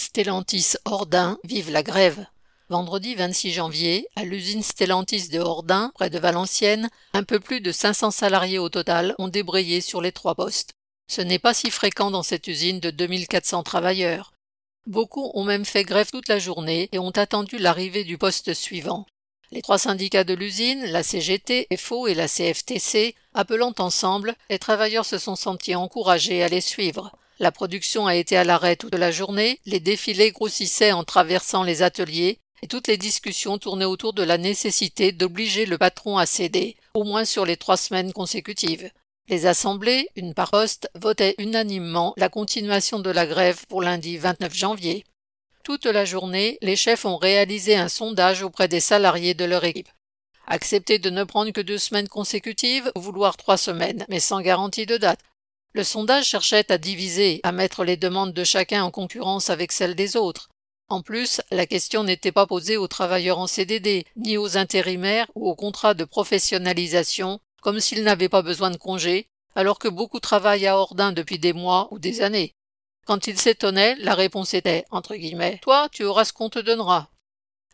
Stellantis Ordin vive la grève. Vendredi 26 janvier, à l'usine Stellantis de Ordin, près de Valenciennes, un peu plus de 500 salariés au total ont débrayé sur les trois postes. Ce n'est pas si fréquent dans cette usine de 2400 travailleurs. Beaucoup ont même fait grève toute la journée et ont attendu l'arrivée du poste suivant. Les trois syndicats de l'usine, la CGT, FO et la CFTC, appelant ensemble, les travailleurs se sont sentis encouragés à les suivre. La production a été à l'arrêt toute la journée, les défilés grossissaient en traversant les ateliers, et toutes les discussions tournaient autour de la nécessité d'obliger le patron à céder, au moins sur les trois semaines consécutives. Les assemblées, une par poste, votaient unanimement la continuation de la grève pour lundi 29 janvier. Toute la journée, les chefs ont réalisé un sondage auprès des salariés de leur équipe. Accepter de ne prendre que deux semaines consécutives ou vouloir trois semaines, mais sans garantie de date. Le sondage cherchait à diviser, à mettre les demandes de chacun en concurrence avec celles des autres. En plus, la question n'était pas posée aux travailleurs en CDD, ni aux intérimaires ou aux contrats de professionnalisation, comme s'ils n'avaient pas besoin de congés, alors que beaucoup travaillent à Ordin depuis des mois ou des années. Quand ils s'étonnaient, la réponse était, entre guillemets, Toi, tu auras ce qu'on te donnera.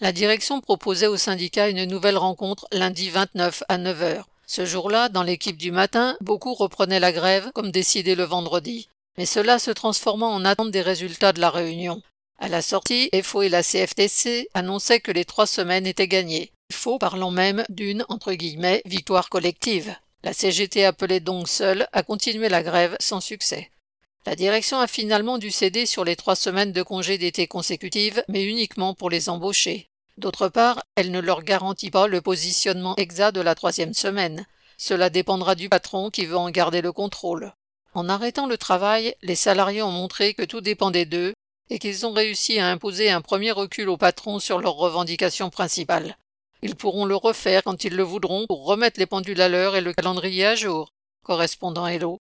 La direction proposait au syndicat une nouvelle rencontre lundi 29 à 9 heures. Ce jour-là, dans l'équipe du matin, beaucoup reprenaient la grève, comme décidé le vendredi. Mais cela se transformant en attente des résultats de la réunion. À la sortie, FO et la CFTC annonçaient que les trois semaines étaient gagnées. FO parlant même d'une, entre guillemets, victoire collective. La CGT appelait donc seule à continuer la grève sans succès. La direction a finalement dû céder sur les trois semaines de congés d'été consécutives, mais uniquement pour les embaucher. D'autre part, elle ne leur garantit pas le positionnement exact de la troisième semaine. Cela dépendra du patron qui veut en garder le contrôle. En arrêtant le travail, les salariés ont montré que tout dépendait d'eux et qu'ils ont réussi à imposer un premier recul au patron sur leurs revendications principales. Ils pourront le refaire quand ils le voudront pour remettre les pendules à l'heure et le calendrier à jour. Correspondant Hello.